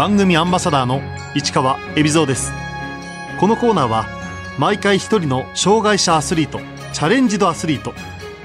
番組アンバサダーの市川恵比蔵です。このコーナーは毎回一人の障害者アスリートチャレンジドアスリート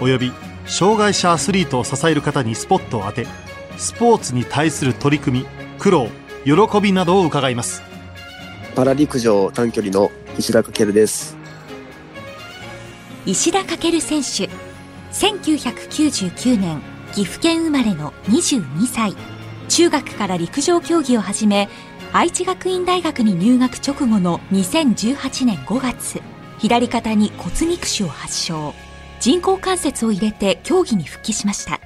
および障害者アスリートを支える方にスポットを当てスポーツに対する取り組み苦労喜びなどを伺います。パラ陸上短距離の石田翔です。石田翔選手1999年岐阜県生まれの22歳中学から陸上競技を始め愛知学院大学に入学直後の2018年5月左肩に骨肉腫を発症。人工関節を入れて競技に復帰しました。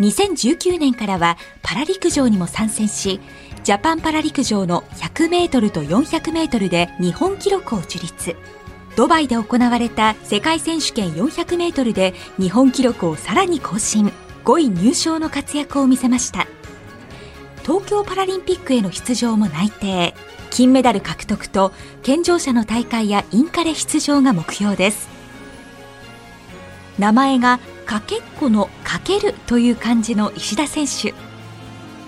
2019年からはパラ陸上にも参戦しジャパンパラ陸上の100メートルと400メートルで日本記録を樹立。ドバイで行われた世界選手権400メートルで日本記録をさらに更新。5位入賞の活躍を見せました。東京パラリンピックへの出場も内定。金メダル獲得と健常者の大会やインカレ出場が目標です。名前がかけっこのかけるという漢字の石田選手。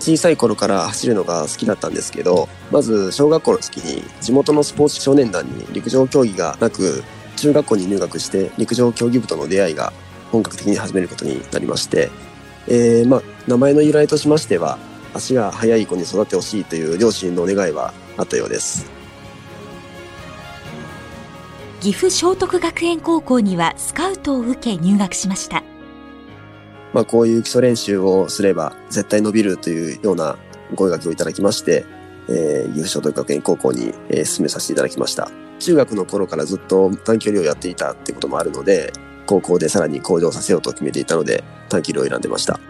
小さい頃から走るのが好きだったんですけどまず小学校の時に地元のスポーツ少年団に陸上競技がなく中学校に入学して陸上競技部との出会いが本格的に始めることになりまして、えー、まあ、名前の由来としましては足が速い子に育ってほしいという両親の願いはあったようです。岐阜聖徳学園高校にはスカウトを受け入学しました。まあ、こういう基礎練習をすれば絶対伸びるというような声掛けをいただきまして、えー、岐阜聖徳学園高校に、えー、進めさせていただきました。中学の頃からずっと短距離をやっていたってこともあるので高校でさらに向上させようと決めていたので短距離を選んでました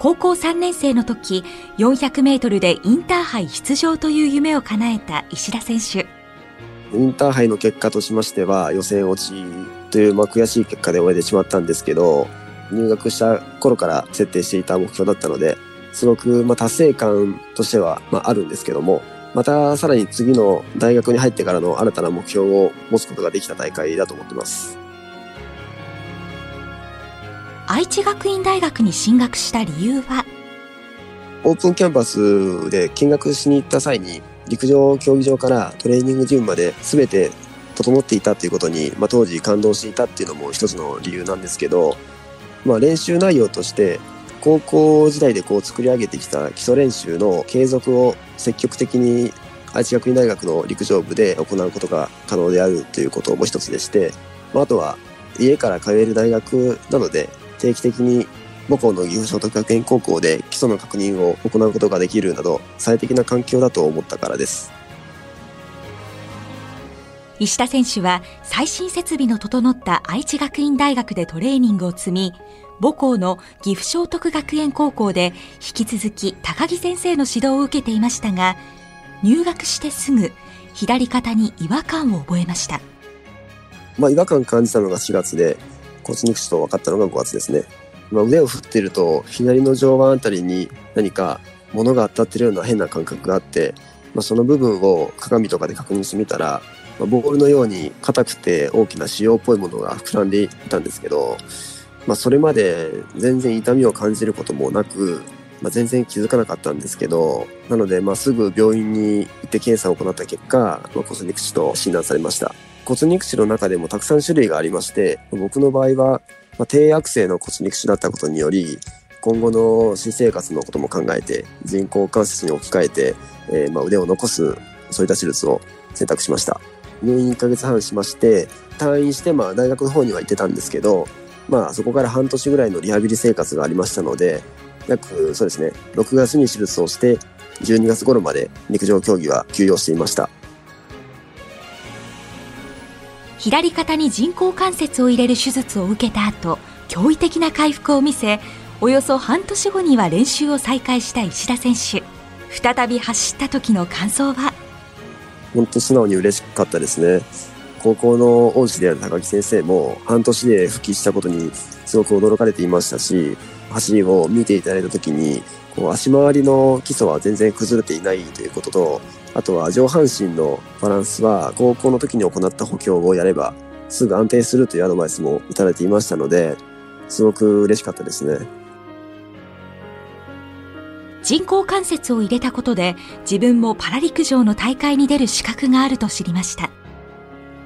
高校3年生の時400メートルでインターハイ出場という夢を叶えた石田選手インターハイの結果としましては予選落ちという、まあ、悔しい結果で終えてしまったんですけど入学した頃から設定していた目標だったのですごく、まあ、達成感としては、まあ、あるんですけどもまたさらに次の大学に入ってからの新たな目標を持つことができた大会だと思ってます。愛知学院大学に進学した理由は？オープンキャンパスで見学しに行った際に陸上競技場からトレーニングジムまで全て整っていたっていうことに、まあ、当時感動していたっていうのも一つの理由なんですけど、まあ、練習内容として高校時代でこう作り上げてきた基礎練習の継続を積極的に愛知学院大学の陸上部で行うことが可能であるということも一つでして、まあ、あとは家から通える大学なので定期的に母校の岐阜聖徳学園高校で基礎の確認を行うことができるなど最適な環境だと思ったからです。石田選手は最新設備の整った愛知学院大学でトレーニングを積み母校の岐阜聖徳学園高校で引き続き高木先生の指導を受けていましたが入学してすぐ左肩に違和感を覚えました、まあ、違和感感じたのが4月で骨肉腫と分かったのが5月ですね。まあ、腕を振ってると左の上腕あたりに何か物が当たってるような変な感覚があって、まあ、その部分を鏡とかで確認してみたら、まあ、ボールのように硬くて大きな腫瘍っぽいものが膨らんでいたんですけど、まあ、それまで全然痛みを感じることもなく、まあ、全然気づかなかったんですけどなのでますぐ病院に行って検査を行った結果、まあ、骨肉腫と診断されました。骨肉腫の中でもたくさん種類がありまして、僕の場合は、まあ、低悪性の骨肉腫だったことにより、今後の新生活のことも考えて、人工関節に置き換えて、えー、まあ腕を残す、そういった手術を選択しました。入院1ヶ月半しまして、退院して、まあ大学の方には行ってたんですけど、まあそこから半年ぐらいのリハビリ生活がありましたので、約そうですね、6月に手術をして、12月頃まで陸上競技は休養していました。左肩に人工関節を入れる手術を受けた後驚異的な回復を見せおよそ半年後には練習を再開した石田選手。再び走った時の感想は？本当素直に嬉しかったですね。高校の恩師である高木先生も半年で復帰したことにすごく驚かれていましたし走りを見ていただいた時にこう足回りの基礎は全然崩れていないということとあとは上半身のバランスは高校の時に行った補強をやればすぐ安定するというアドバイスもいただいていましたので、すごく嬉しかったですね。人工関節を入れたことで自分もパラ陸上の大会に出る資格があると知りました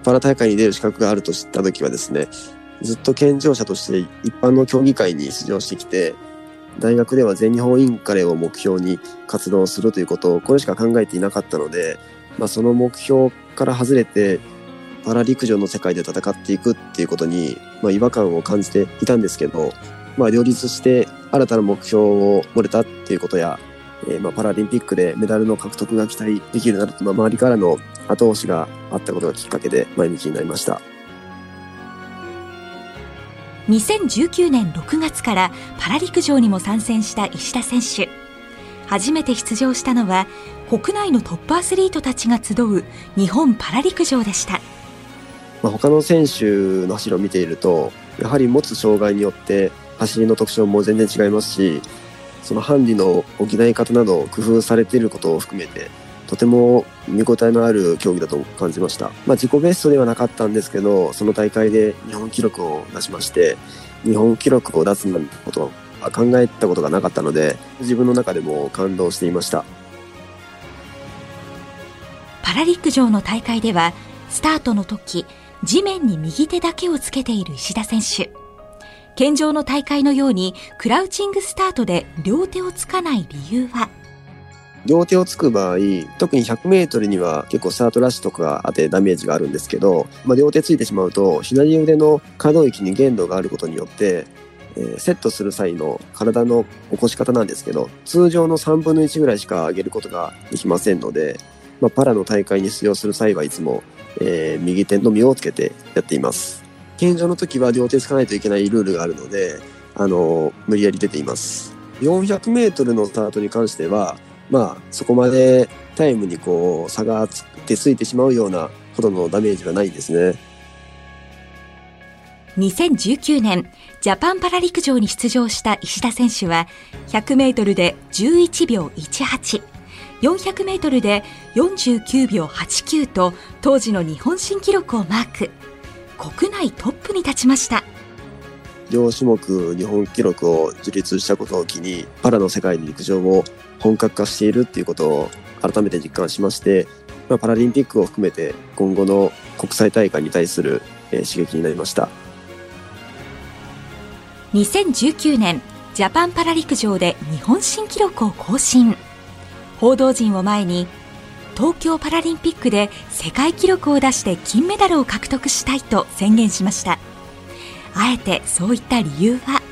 パラ大会に出る資格があると知った時はですねずっと健常者として一般の競技会に出場してきて大学では全日本インカレを目標に活動するということをこれしか考えていなかったので、まあ、その目標から外れてパラ陸上の世界で戦っていくっていうことに、まあ、違和感を感じていたんですけど、まあ、両立して新たな目標を持れたっていうことや、えー、まあパラリンピックでメダルの獲得が期待できるなどと、ま、周りからの後押しがあったことがきっかけで前向きになりました。2019年6月からパラ陸上にも参戦した石田選手。初めて出場したのは国内のトップアスリートたちが集う日本パラ陸上でした。まあ、他の選手の走りを見ているとやはり持つ障害によって走りの特徴も全然違いますしそのハンディの補い方など工夫されていることを含めてとても見応えのある競技だと感じました。まあ、自己ベストではなかったんですけど、その大会で日本記録を出しまして、日本記録を出すなんてことは考えたことがなかったので、自分の中でも感動していました。パラ陸上の大会では、スタートの時、地面に右手だけをつけている石田選手。健常の大会のようにクラウチングスタートで両手をつかない理由は両手をつく場合、特に100メートルには結構スタートラッシュとかがあってダメージがあるんですけど、まあ、両手ついてしまうと、左腕の可動域に限度があることによって、えー、セットする際の体の起こし方なんですけど、通常の3分の1ぐらいしか上げることができませんので、まあ、パラの大会に出場する際はいつも、えー、右手のみをつけてやっています。健常の時は両手つかないといけないルールがあるので、あのー、無理やり出ています。400メートルのスタートに関しては、まあ、そこまでタイムにこう差が出ついてしまうようなほどのダメージはないですね。2019年、ジャパンパラ陸上に出場した石田選手は、100メートルで11秒18、400メートルで49秒89と、当時の日本新記録をマーク。国内トップに立ちました。両種目日本記録を樹立したことを機に、パラの世界で陸上を本格化しているっていうことを改めて実感しまして、まあ、パラリンピックを含めて今後の国際大会に対する、えー、刺激になりました。2019年ジャパンパラ陸上で日本新記録を更新。報道陣を前に東京パラリンピックで世界記録を出して金メダルを獲得したいと宣言しました。あえてそういった理由は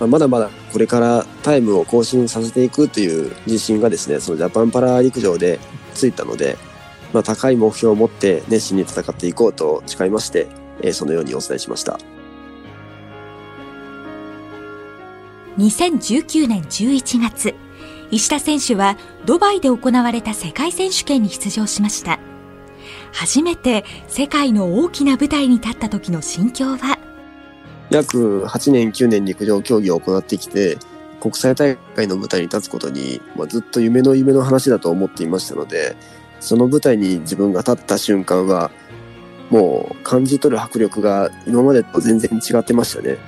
まあ、まだまだこれからタイムを更新させていくという自信がですね、そのジャパンパラ陸上でついたので、まあ、高い目標を持って熱心に戦っていこうと誓いまして、えー、そのようにお伝えしました。2019年11月、石田選手はドバイで行われた世界選手権に出場しました。初めて世界の大きな舞台に立った時の心境は約8年、9年陸上競技を行ってきて、国際大会の舞台に立つことに、まあ、ずっと夢の夢の話だと思っていましたので、その舞台に自分が立った瞬間は、もう感じ取る迫力が今までと全然違ってましたね。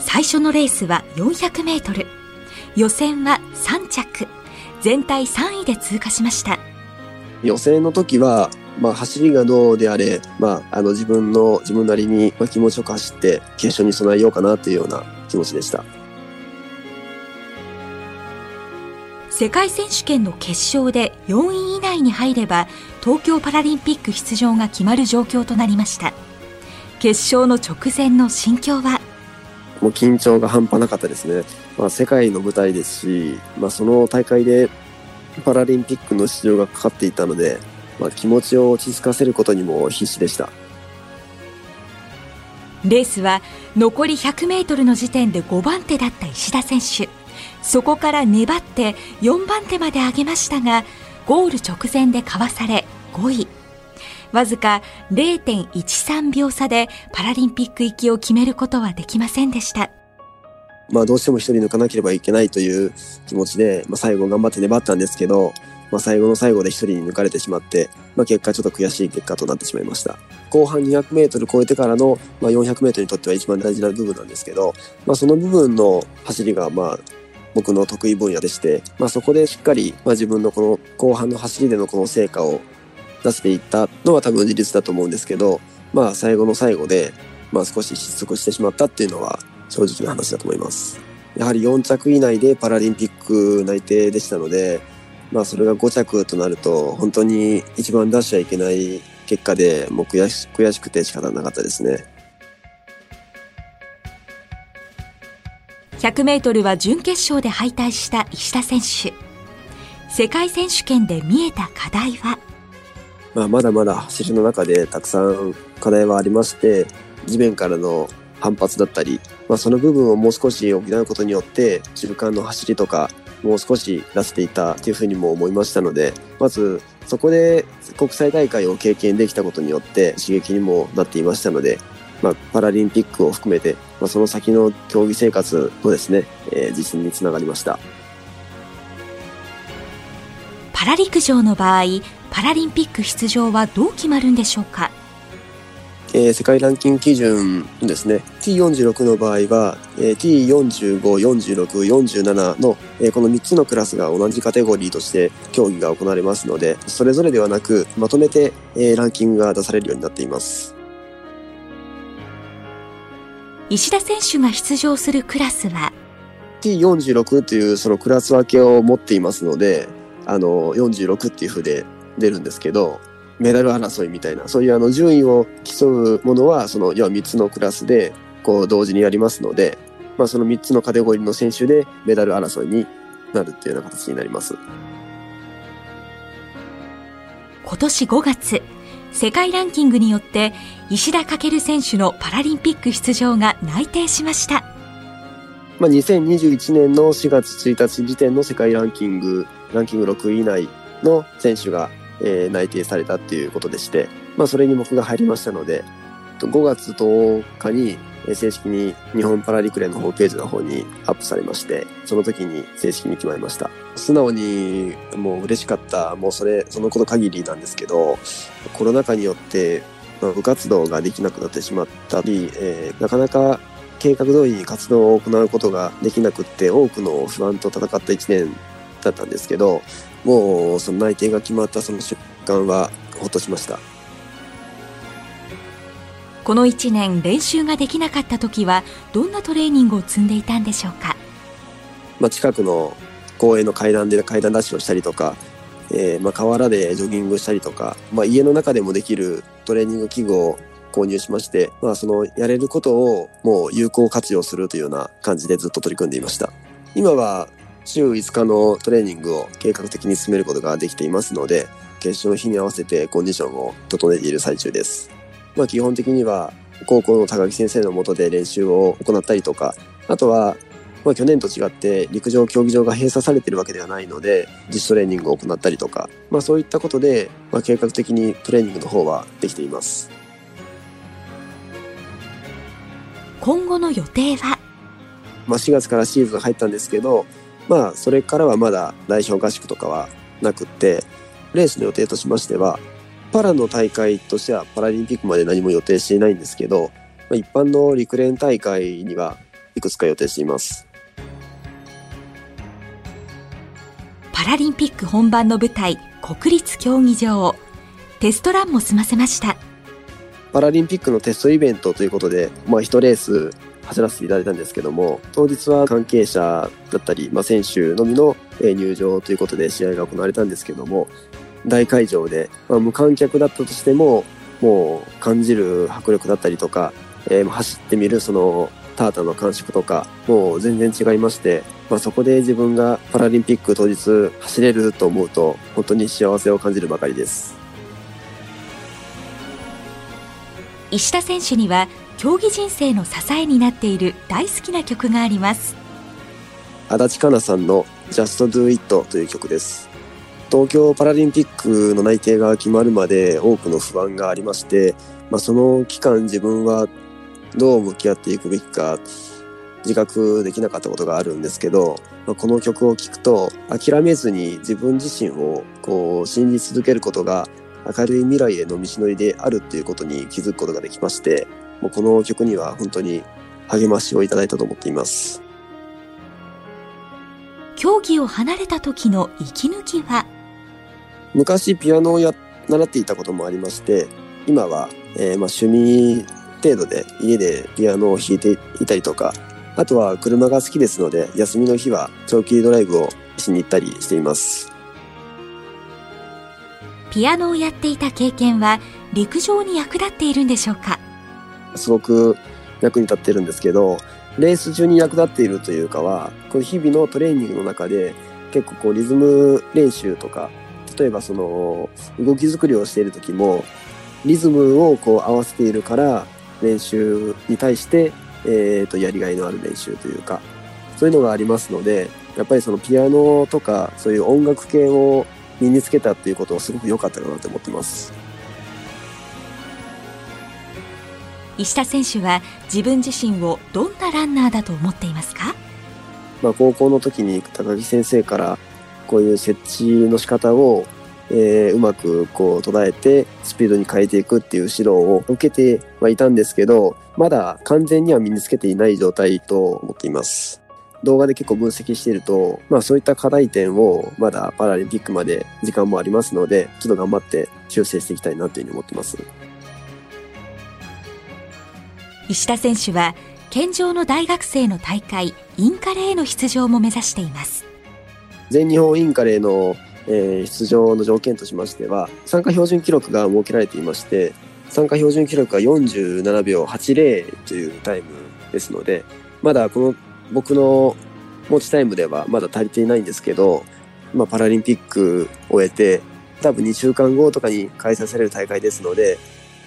最初のレースは400メートル。予選は3着。全体3位で通過しました。予選の時はまあ、走りがどうであれ、まあ、あの自分の自分なりに気持ちよく走って決勝に備えようかなというような気持ちでした。世界選手権の決勝で4位以内に入れば東京パラリンピック出場が決まる状況となりました。決勝の直前の心境は？もう緊張が半端なかったですね、まあ、世界の舞台ですし、まあ、その大会でパラリンピックの出場がかかっていたのでまあ、気持ちを落ち着かせることにも必死でした。レースは残り100メートルの時点で5番手だった石田選手。そこから粘って4番手まで上げましたがゴール直前でかわされ5位。わずか0.13秒差でパラリンピック行きを決めることはできませんでした。まあどうしても一人抜かなければいけないという気持ちで、まあ、最後頑張って粘ったんですけどまあ、最後の最後で一人に抜かれてしまって、まあ、結果ちょっと悔しい結果となってしまいました。後半200メートル超えてからの、まあ、400メートルにとっては一番大事な部分なんですけど、まあ、その部分の走りが、まあ、僕の得意分野でして、まあ、そこでしっかり、まあ、自分のこの後半の走りでのこの成果を出していったのは多分事実だと思うんですけど、まあ、最後の最後で、まあ、少し失速してしまったっていうのは正直な話だと思います。やはり4着以内でパラリンピック内定でしたので、まあ、それが5着となると本当に一番出しちゃいけない結果でもう悔し悔しくて仕方なかったですね。100メートルは準決勝で敗退した石田選手。世界選手権で見えた課題は？まあ、まだまだ走りの中でたくさん課題はありまして、地面からの反発だったり、まあ、その部分をもう少し補うことによって、中間の走りとか、もう少し出していたというふうにも思いましたので、まずそこで国際大会を経験できたことによって刺激にもなっていましたので、まあ、パラリンピックを含めて、まあ、その先の競技生活のですね、えー、実践につながりました。パラ陸上の場合、パラリンピック出場はどう決まるんでしょうか？えー、世界ランキング基準ですね。T46 の場合は、えー、T45、46、47の、えー、この3つのクラスが同じカテゴリーとして競技が行われますのでそれぞれではなくまとめて、えー、ランキングが出されるようになっています。石田選手が出場するクラスは？T46 というそのクラス分けを持っていますのであの46っていうふうで出るんですけどメダル争いみたいな、そういうあの順位を競うものは、その、要は3つのクラスで、こう、同時にやりますので、まあ、その3つのカテゴリーの選手でメダル争いになるっていうような形になります。今年5月、世界ランキングによって石田翔選手のパラリンピック出場が内定しました。まあ、2021年の4月1日時点の世界ランキング、ランキング6位以内の選手がえー、内定されたっていうことでして、まあ、それに僕が入りましたので、5月10日に正式に日本パラ陸連のホームページの方にアップされまして、その時に正式に決まりました。素直にもう嬉しかった、もうそれ、そのこと限りなんですけど、コロナ禍によって、まあ、部活動ができなくなってしまったり、えー、なかなか計画通りに活動を行うことができなくって、多くの不安と戦った1年だったんですけど、もうその内定が決まったその瞬間はほっとしましたこの1年練習ができなかった時はどんなトレーニングを積んでいたんでしょうか、まあ、近くの公園の階段で階段ダッシュをしたりとか、えー、まあ河原でジョギングしたりとか、まあ、家の中でもできるトレーニング器具を購入しまして、まあ、そのやれることをもう有効活用するというような感じでずっと取り組んでいました。今は週5日のトレーニングを計画的に進めることができていますので、決勝の日に合わせてコンディションを整えている最中です。まあ基本的には高校の高木先生のもとで練習を行ったりとか、あとはまあ、去年と違って陸上競技場が閉鎖されているわけではないので自主トレーニングを行ったりとか、まあ、そういったことで、まあ、計画的にトレーニングの方はできています今後の予定は、まあ、4月からシーズン入ったんですけどまあ、それからはまだ代表合宿とかはなくって、レースの予定としましては、パラの大会としてはパラリンピックまで何も予定していないんですけど、まあ、一般の陸連大会にはいくつか予定しています。パラリンピック本番の舞台、国立競技場。テストランも済ませました。パラリンピックのテストイベントということで、まあ、1レース走らせていただいたんですけども、当日は関係者だったり、まあ、選手のみの入場ということで試合が行われたんですけども、大会場で、まあ、無観客だったとしても、もう感じる迫力だったりとか、えー、走ってみるそのタータの感触とか、もう全然違いまして、まあ、そこで自分がパラリンピック当日走れると思うと、本当に幸せを感じるばかりです。石田選手には競技人生の支えになっている大好きな曲があります。足立香奈さんの Just Do It という曲です。東京パラリンピックの内定が決まるまで多くの不安がありまして、まあ、その期間自分はどう向き合っていくべきか自覚できなかったことがあるんですけど、まあ、この曲を聴くと諦めずに自分自身をこう信じ続けることが明るい未来への道のりであるっていうことに気づくことができましてもうこの曲には本当に励ましをいただいたと思っています。競技を離れた時の息抜きは？昔ピアノをや習っていたこともありまして今は、えーまあ、趣味程度で家でピアノを弾いていたりとかあとは車が好きですので休みの日は長距離ドライブをしに行ったりしています。ピアノをやっていた経験は陸上に役立っているんでしょうか？すごく役に立ってるんですけどレース中に役立っているというかはこの日々のトレーニングの中で結構こうリズム練習とか例えばその動き作りをしている時もリズムをこう合わせているから練習に対して、えー、とやりがいのある練習というかそういうのがありますのでやっぱりそのピアノとかそういう音楽系を身につけたっていうことはすごく良かったかなと思ってます。石田選手は自分自身をどんなランナーだと思っていますか？まあ、高校の時に高木先生からこういう設置の仕方を、えうまくこう捉えてスピードに変えていくっていう指導を受けてはいたんですけどまだ完全には身につけていない状態と思っています。動画で結構分析していると、まあ、そういった課題点をまだパラリンピックまで時間もありますのでちょっと頑張って修正していきたいなというふうに思ってます。石田選手は健常の大学生の大会インカレへの出場も目指しています。全日本インカレの、えー出場の条件としましては参加標準記録が設けられていまして参加標準記録が47秒80というタイムですのでまだこの僕の持ちタイムではまだ足りていないんですけど、まあ、パラリンピックを終えて多分2週間後とかに開催される大会ですので、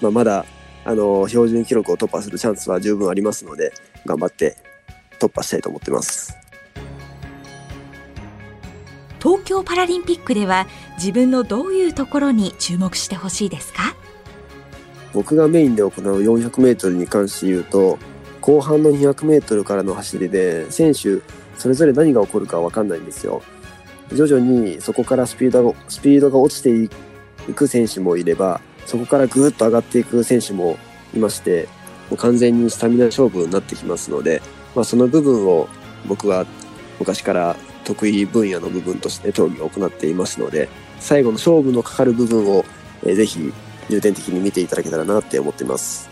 まあ、まだあの標準記録を突破するチャンスは十分ありますので頑張って突破したいと思ってます。東京パラリンピックでは自分のどういうところに注目してほしいですか？僕がメインで行う 400m に関して言うと後半の 200m からの走りで選手それぞれ何が起こるか分かんないんですよ徐々にそこからスピードがスピードが落ちていく選手もいればそこからぐーっと上がっていく選手もいましてもう完全にスタミナ勝負になってきますので、まあ、その部分を僕は昔から得意分野の部分として競技を行っていますので最後の勝負のかかる部分を、えーぜひ重点的に見ていただけたらなって思っています。